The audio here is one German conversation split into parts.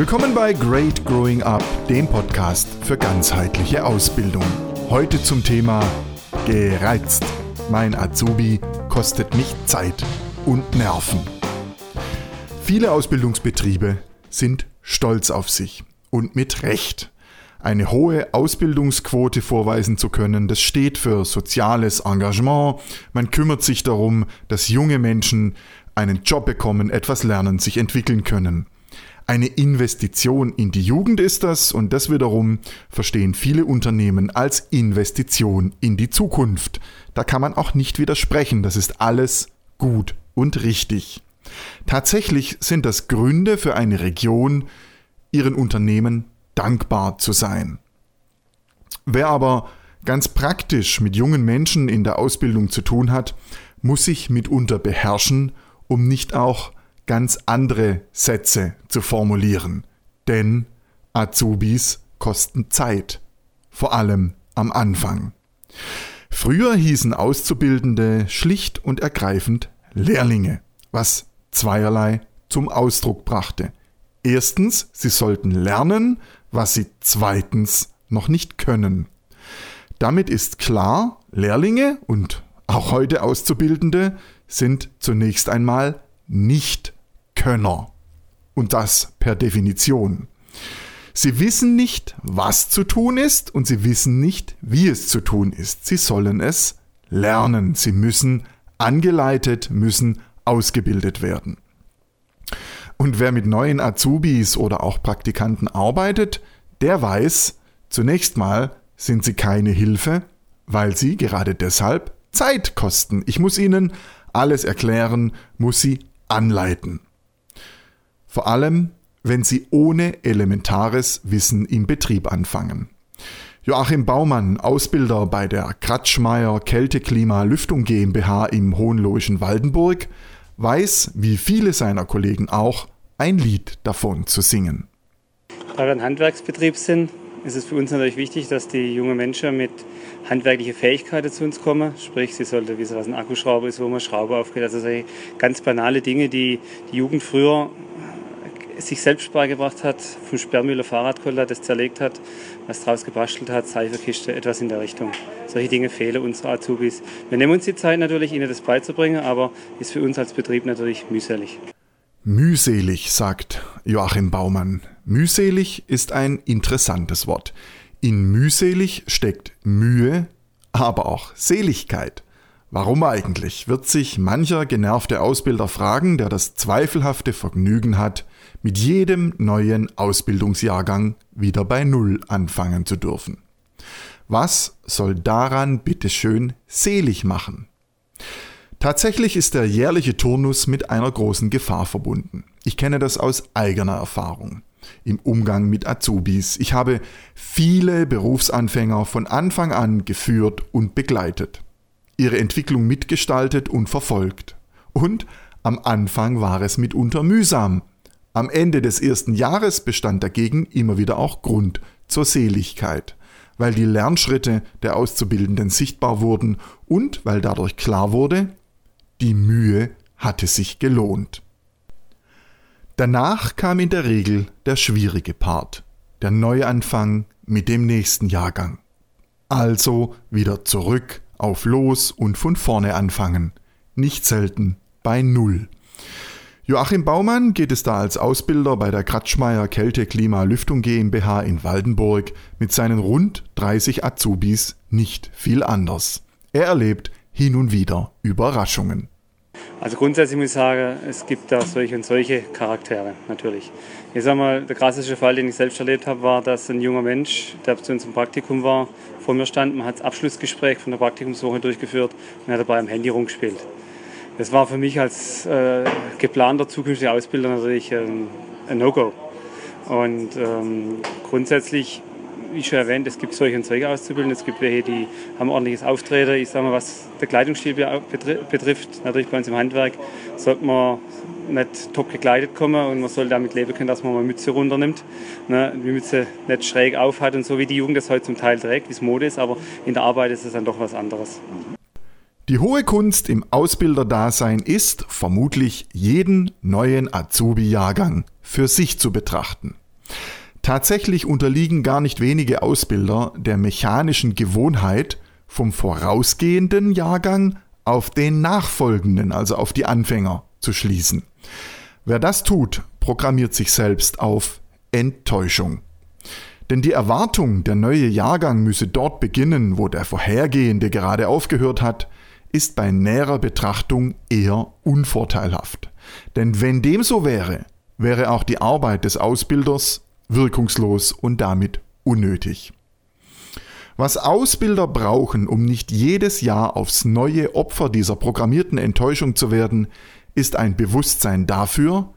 Willkommen bei Great Growing Up, dem Podcast für ganzheitliche Ausbildung. Heute zum Thema Gereizt. Mein Azubi kostet mich Zeit und Nerven. Viele Ausbildungsbetriebe sind stolz auf sich und mit Recht. Eine hohe Ausbildungsquote vorweisen zu können, das steht für soziales Engagement. Man kümmert sich darum, dass junge Menschen einen Job bekommen, etwas lernen, sich entwickeln können. Eine Investition in die Jugend ist das und das wiederum verstehen viele Unternehmen als Investition in die Zukunft. Da kann man auch nicht widersprechen, das ist alles gut und richtig. Tatsächlich sind das Gründe für eine Region, ihren Unternehmen dankbar zu sein. Wer aber ganz praktisch mit jungen Menschen in der Ausbildung zu tun hat, muss sich mitunter beherrschen, um nicht auch ganz andere Sätze zu formulieren. Denn Azubis kosten Zeit, vor allem am Anfang. Früher hießen Auszubildende schlicht und ergreifend Lehrlinge, was zweierlei zum Ausdruck brachte. Erstens, sie sollten lernen, was sie zweitens noch nicht können. Damit ist klar, Lehrlinge und auch heute Auszubildende sind zunächst einmal nicht Könner. Und das per Definition. Sie wissen nicht, was zu tun ist und sie wissen nicht, wie es zu tun ist. Sie sollen es lernen. Sie müssen angeleitet, müssen ausgebildet werden. Und wer mit neuen Azubis oder auch Praktikanten arbeitet, der weiß, zunächst mal sind sie keine Hilfe, weil sie gerade deshalb Zeit kosten. Ich muss ihnen alles erklären, muss sie anleiten. Vor allem, wenn sie ohne elementares Wissen im Betrieb anfangen. Joachim Baumann, Ausbilder bei der Kratschmeier Kälteklima Lüftung GmbH im Hohenlohischen Waldenburg, weiß, wie viele seiner Kollegen auch, ein Lied davon zu singen. Da wir ein Handwerksbetrieb sind, ist es für uns natürlich wichtig, dass die jungen Menschen mit handwerklichen Fähigkeiten zu uns kommen. Sprich, sie sollte wissen, was ein Akkuschrauber ist, wo man Schraube aufgeht. Also ganz banale Dinge, die die Jugend früher sich selbst beigebracht hat, vom Sperrmüller Fahrradkoller das zerlegt hat, was draus gebastelt hat, Seifekiste, etwas in der Richtung. Solche Dinge fehlen unseren Azubis. Wir nehmen uns die Zeit natürlich, ihnen das beizubringen, aber ist für uns als Betrieb natürlich mühselig. Mühselig, sagt Joachim Baumann. Mühselig ist ein interessantes Wort. In mühselig steckt Mühe, aber auch Seligkeit. Warum eigentlich, wird sich mancher genervte Ausbilder fragen, der das zweifelhafte Vergnügen hat, mit jedem neuen Ausbildungsjahrgang wieder bei Null anfangen zu dürfen. Was soll daran bitteschön selig machen? Tatsächlich ist der jährliche Turnus mit einer großen Gefahr verbunden. Ich kenne das aus eigener Erfahrung im Umgang mit Azubis. Ich habe viele Berufsanfänger von Anfang an geführt und begleitet, ihre Entwicklung mitgestaltet und verfolgt. Und am Anfang war es mitunter mühsam, am Ende des ersten Jahres bestand dagegen immer wieder auch Grund zur Seligkeit, weil die Lernschritte der Auszubildenden sichtbar wurden und weil dadurch klar wurde, die Mühe hatte sich gelohnt. Danach kam in der Regel der schwierige Part, der Neuanfang mit dem nächsten Jahrgang. Also wieder zurück auf Los und von vorne anfangen, nicht selten bei Null. Joachim Baumann geht es da als Ausbilder bei der Kratschmeier Kälte Klima Lüftung GmbH in Waldenburg mit seinen rund 30 Azubis nicht viel anders. Er erlebt hin und wieder Überraschungen. Also grundsätzlich muss ich sagen, es gibt da solche und solche Charaktere natürlich. Ich sag mal, der krasseste Fall, den ich selbst erlebt habe, war, dass ein junger Mensch, der zu uns im Praktikum war, vor mir stand, man hat das Abschlussgespräch von der Praktikumswoche durchgeführt und hat dabei am Handy rumgespielt. Das war für mich als äh, geplanter zukünftiger Ausbilder natürlich ähm, ein No-Go. Und ähm, grundsätzlich, wie schon erwähnt, es gibt solche und solche Auszubildende. Es gibt welche, die haben ordentliches Auftreten. Ich sage mal, was der Kleidungsstil betrifft, natürlich bei uns im Handwerk, sollte man nicht top gekleidet kommen und man soll damit leben können, dass man mal Mütze runternimmt, ne, die Mütze nicht schräg auf hat und so wie die Jugend das heute zum Teil trägt, wie es Mode ist, aber in der Arbeit ist es dann doch was anderes. Die hohe Kunst im Ausbilderdasein ist, vermutlich jeden neuen Azubi-Jahrgang für sich zu betrachten. Tatsächlich unterliegen gar nicht wenige Ausbilder der mechanischen Gewohnheit, vom vorausgehenden Jahrgang auf den nachfolgenden, also auf die Anfänger, zu schließen. Wer das tut, programmiert sich selbst auf Enttäuschung. Denn die Erwartung, der neue Jahrgang müsse dort beginnen, wo der vorhergehende gerade aufgehört hat, ist bei näherer Betrachtung eher unvorteilhaft. Denn wenn dem so wäre, wäre auch die Arbeit des Ausbilders wirkungslos und damit unnötig. Was Ausbilder brauchen, um nicht jedes Jahr aufs neue Opfer dieser programmierten Enttäuschung zu werden, ist ein Bewusstsein dafür,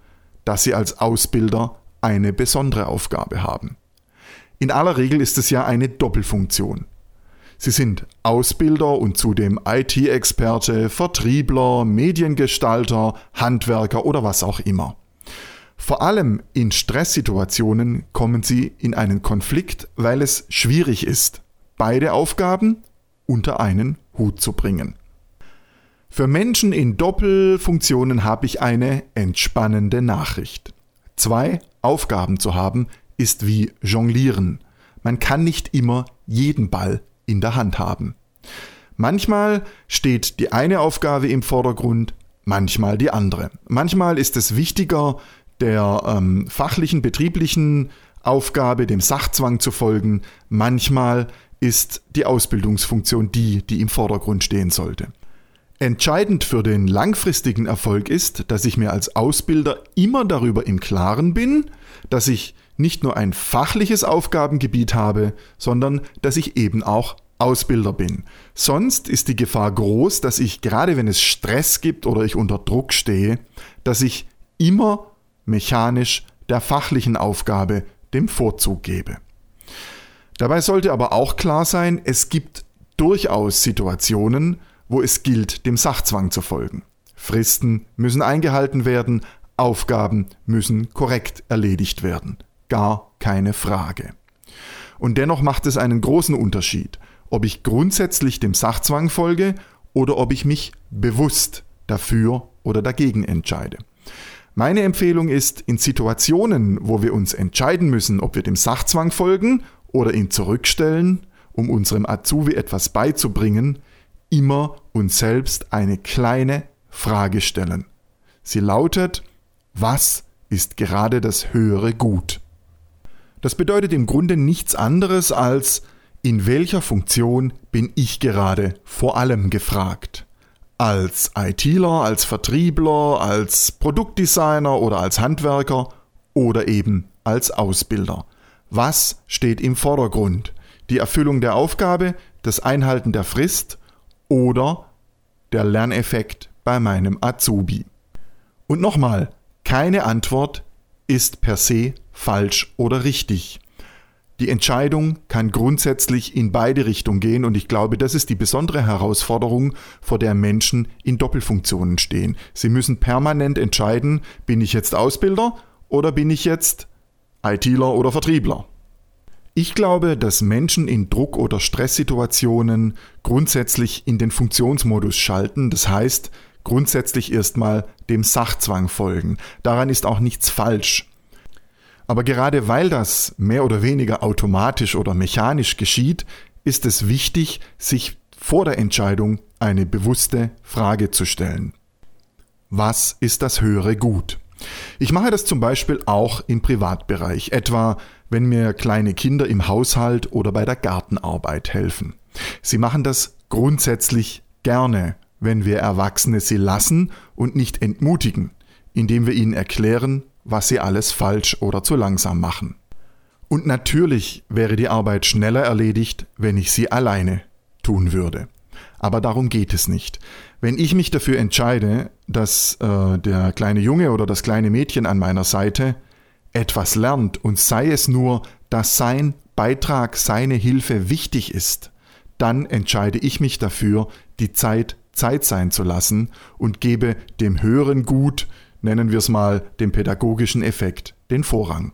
dass sie als Ausbilder eine besondere Aufgabe haben. In aller Regel ist es ja eine Doppelfunktion. Sie sind Ausbilder und zudem IT-Experte, Vertriebler, Mediengestalter, Handwerker oder was auch immer. Vor allem in Stresssituationen kommen sie in einen Konflikt, weil es schwierig ist, beide Aufgaben unter einen Hut zu bringen. Für Menschen in Doppelfunktionen habe ich eine entspannende Nachricht. Zwei Aufgaben zu haben ist wie Jonglieren. Man kann nicht immer jeden Ball in der Hand haben. Manchmal steht die eine Aufgabe im Vordergrund, manchmal die andere. Manchmal ist es wichtiger, der ähm, fachlichen, betrieblichen Aufgabe, dem Sachzwang zu folgen. Manchmal ist die Ausbildungsfunktion die, die im Vordergrund stehen sollte. Entscheidend für den langfristigen Erfolg ist, dass ich mir als Ausbilder immer darüber im Klaren bin, dass ich nicht nur ein fachliches Aufgabengebiet habe, sondern dass ich eben auch Ausbilder bin. Sonst ist die Gefahr groß, dass ich, gerade wenn es Stress gibt oder ich unter Druck stehe, dass ich immer mechanisch der fachlichen Aufgabe dem Vorzug gebe. Dabei sollte aber auch klar sein, es gibt durchaus Situationen, wo es gilt, dem Sachzwang zu folgen. Fristen müssen eingehalten werden, Aufgaben müssen korrekt erledigt werden. Gar keine Frage. Und dennoch macht es einen großen Unterschied, ob ich grundsätzlich dem Sachzwang folge oder ob ich mich bewusst dafür oder dagegen entscheide. Meine Empfehlung ist, in Situationen, wo wir uns entscheiden müssen, ob wir dem Sachzwang folgen oder ihn zurückstellen, um unserem Azubi etwas beizubringen, immer uns selbst eine kleine Frage stellen. Sie lautet, was ist gerade das höhere Gut? Das bedeutet im Grunde nichts anderes als, in welcher Funktion bin ich gerade vor allem gefragt? Als ITler, als Vertriebler, als Produktdesigner oder als Handwerker oder eben als Ausbilder. Was steht im Vordergrund? Die Erfüllung der Aufgabe, das Einhalten der Frist oder der Lerneffekt bei meinem Azubi? Und nochmal, keine Antwort ist per se falsch oder richtig. Die Entscheidung kann grundsätzlich in beide Richtungen gehen und ich glaube, das ist die besondere Herausforderung, vor der Menschen in Doppelfunktionen stehen. Sie müssen permanent entscheiden, bin ich jetzt Ausbilder oder bin ich jetzt ITler oder Vertriebler. Ich glaube, dass Menschen in Druck- oder Stresssituationen grundsätzlich in den Funktionsmodus schalten, das heißt grundsätzlich erstmal dem Sachzwang folgen. Daran ist auch nichts falsch. Aber gerade weil das mehr oder weniger automatisch oder mechanisch geschieht, ist es wichtig, sich vor der Entscheidung eine bewusste Frage zu stellen. Was ist das höhere Gut? Ich mache das zum Beispiel auch im Privatbereich, etwa wenn mir kleine Kinder im Haushalt oder bei der Gartenarbeit helfen. Sie machen das grundsätzlich gerne, wenn wir Erwachsene sie lassen und nicht entmutigen, indem wir ihnen erklären, was sie alles falsch oder zu langsam machen. Und natürlich wäre die Arbeit schneller erledigt, wenn ich sie alleine tun würde. Aber darum geht es nicht. Wenn ich mich dafür entscheide, dass äh, der kleine Junge oder das kleine Mädchen an meiner Seite etwas lernt und sei es nur, dass sein Beitrag, seine Hilfe wichtig ist, dann entscheide ich mich dafür, die Zeit Zeit sein zu lassen und gebe dem höheren Gut, nennen wir es mal dem pädagogischen Effekt, den Vorrang.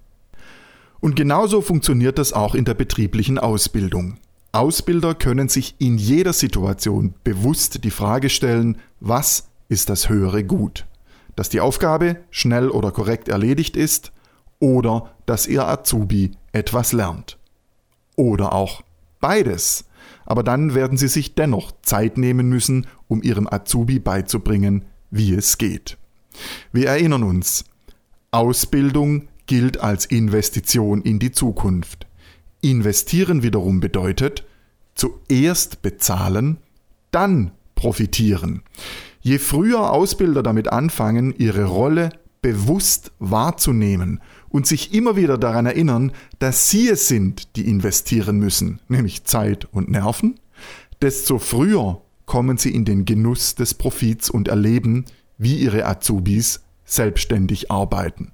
Und genauso funktioniert das auch in der betrieblichen Ausbildung. Ausbilder können sich in jeder Situation bewusst die Frage stellen, was ist das höhere Gut? Dass die Aufgabe schnell oder korrekt erledigt ist oder dass ihr Azubi etwas lernt. Oder auch beides. Aber dann werden Sie sich dennoch Zeit nehmen müssen, um Ihrem Azubi beizubringen, wie es geht. Wir erinnern uns, Ausbildung gilt als Investition in die Zukunft. Investieren wiederum bedeutet, zuerst bezahlen, dann profitieren. Je früher Ausbilder damit anfangen, ihre Rolle bewusst wahrzunehmen und sich immer wieder daran erinnern, dass sie es sind, die investieren müssen, nämlich Zeit und Nerven, desto früher kommen sie in den Genuss des Profits und erleben, wie ihre Azubis selbstständig arbeiten.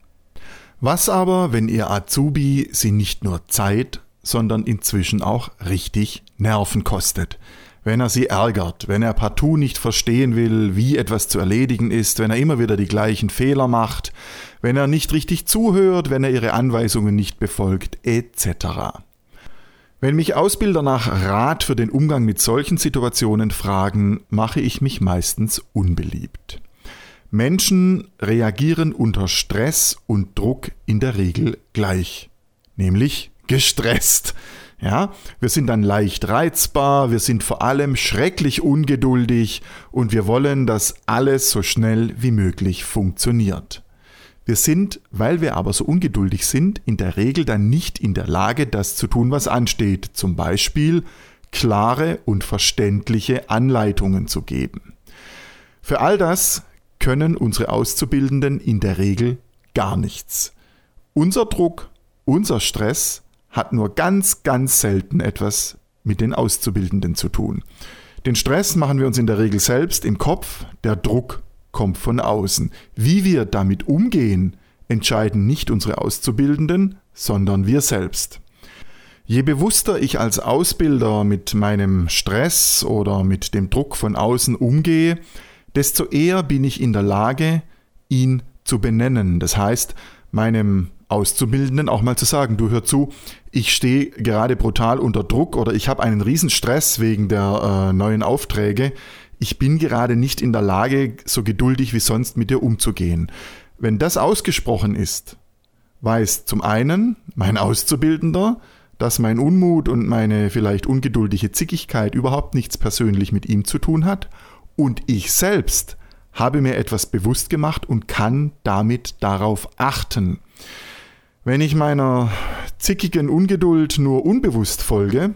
Was aber, wenn ihr Azubi sie nicht nur Zeit, sondern inzwischen auch richtig Nerven kostet? wenn er sie ärgert, wenn er partout nicht verstehen will, wie etwas zu erledigen ist, wenn er immer wieder die gleichen Fehler macht, wenn er nicht richtig zuhört, wenn er ihre Anweisungen nicht befolgt, etc. Wenn mich Ausbilder nach Rat für den Umgang mit solchen Situationen fragen, mache ich mich meistens unbeliebt. Menschen reagieren unter Stress und Druck in der Regel gleich, nämlich gestresst. Ja, wir sind dann leicht reizbar, wir sind vor allem schrecklich ungeduldig und wir wollen, dass alles so schnell wie möglich funktioniert. Wir sind, weil wir aber so ungeduldig sind, in der Regel dann nicht in der Lage, das zu tun, was ansteht, zum Beispiel klare und verständliche Anleitungen zu geben. Für all das können unsere Auszubildenden in der Regel gar nichts. Unser Druck, unser Stress hat nur ganz, ganz selten etwas mit den Auszubildenden zu tun. Den Stress machen wir uns in der Regel selbst im Kopf, der Druck kommt von außen. Wie wir damit umgehen, entscheiden nicht unsere Auszubildenden, sondern wir selbst. Je bewusster ich als Ausbilder mit meinem Stress oder mit dem Druck von außen umgehe, desto eher bin ich in der Lage, ihn zu benennen. Das heißt, meinem Auszubildenden auch mal zu sagen, du hör zu, ich stehe gerade brutal unter Druck oder ich habe einen riesen Stress wegen der äh, neuen Aufträge. Ich bin gerade nicht in der Lage, so geduldig wie sonst mit dir umzugehen. Wenn das ausgesprochen ist, weiß zum einen mein Auszubildender, dass mein Unmut und meine vielleicht ungeduldige Zickigkeit überhaupt nichts persönlich mit ihm zu tun hat und ich selbst habe mir etwas bewusst gemacht und kann damit darauf achten. Wenn ich meiner zickigen Ungeduld nur unbewusst folge,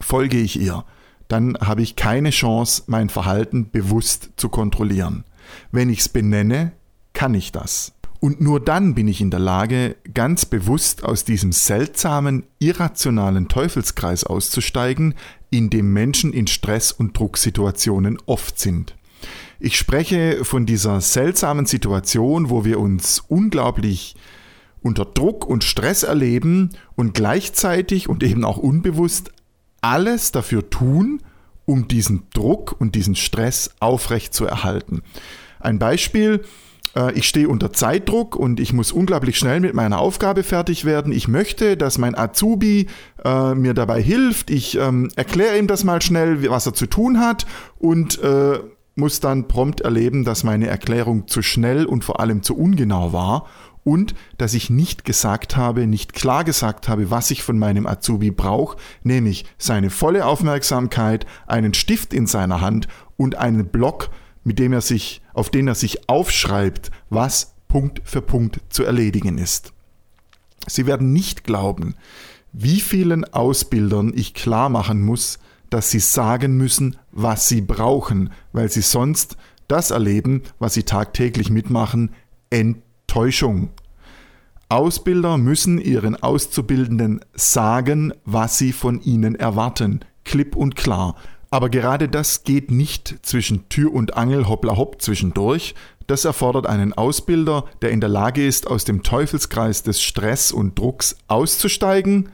folge ich ihr. Dann habe ich keine Chance, mein Verhalten bewusst zu kontrollieren. Wenn ich es benenne, kann ich das. Und nur dann bin ich in der Lage, ganz bewusst aus diesem seltsamen, irrationalen Teufelskreis auszusteigen, in dem Menschen in Stress- und Drucksituationen oft sind. Ich spreche von dieser seltsamen Situation, wo wir uns unglaublich unter Druck und Stress erleben und gleichzeitig und eben auch unbewusst alles dafür tun, um diesen Druck und diesen Stress aufrecht zu erhalten. Ein Beispiel, ich stehe unter Zeitdruck und ich muss unglaublich schnell mit meiner Aufgabe fertig werden. Ich möchte, dass mein Azubi äh, mir dabei hilft. Ich ähm, erkläre ihm das mal schnell, was er zu tun hat und äh, muss dann prompt erleben, dass meine Erklärung zu schnell und vor allem zu ungenau war und dass ich nicht gesagt habe, nicht klar gesagt habe, was ich von meinem Azubi brauche, nämlich seine volle Aufmerksamkeit, einen Stift in seiner Hand und einen Block, mit dem er sich, auf den er sich aufschreibt, was Punkt für Punkt zu erledigen ist. Sie werden nicht glauben, wie vielen Ausbildern ich klar machen muss, dass sie sagen müssen, was sie brauchen, weil sie sonst das erleben, was sie tagtäglich mitmachen, Enttäuschung. Ausbilder müssen ihren Auszubildenden sagen, was sie von ihnen erwarten, klipp und klar. Aber gerade das geht nicht zwischen Tür und Angel hoppla hopp zwischendurch. Das erfordert einen Ausbilder, der in der Lage ist, aus dem Teufelskreis des Stress und Drucks auszusteigen,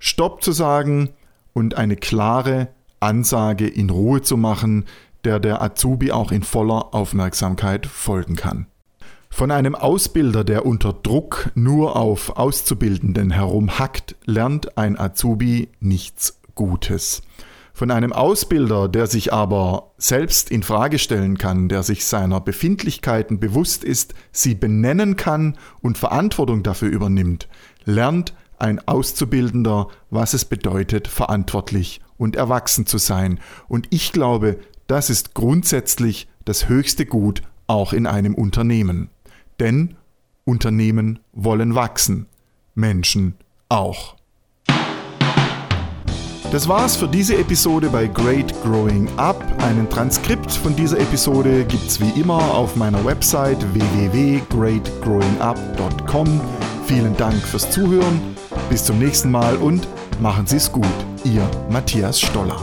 Stopp zu sagen und eine klare Ansage in Ruhe zu machen, der der Azubi auch in voller Aufmerksamkeit folgen kann. Von einem Ausbilder, der unter Druck nur auf Auszubildenden herumhackt, lernt ein Azubi nichts Gutes. Von einem Ausbilder, der sich aber selbst in Frage stellen kann, der sich seiner Befindlichkeiten bewusst ist, sie benennen kann und Verantwortung dafür übernimmt, lernt ein Auszubildender, was es bedeutet, verantwortlich und erwachsen zu sein. Und ich glaube, das ist grundsätzlich das höchste Gut auch in einem Unternehmen. Denn Unternehmen wollen wachsen, Menschen auch. Das war's für diese Episode bei Great Growing Up. Einen Transkript von dieser Episode gibt's wie immer auf meiner Website www.greatgrowingup.com. Vielen Dank fürs Zuhören. Bis zum nächsten Mal und machen Sie's gut. Ihr Matthias Stoller.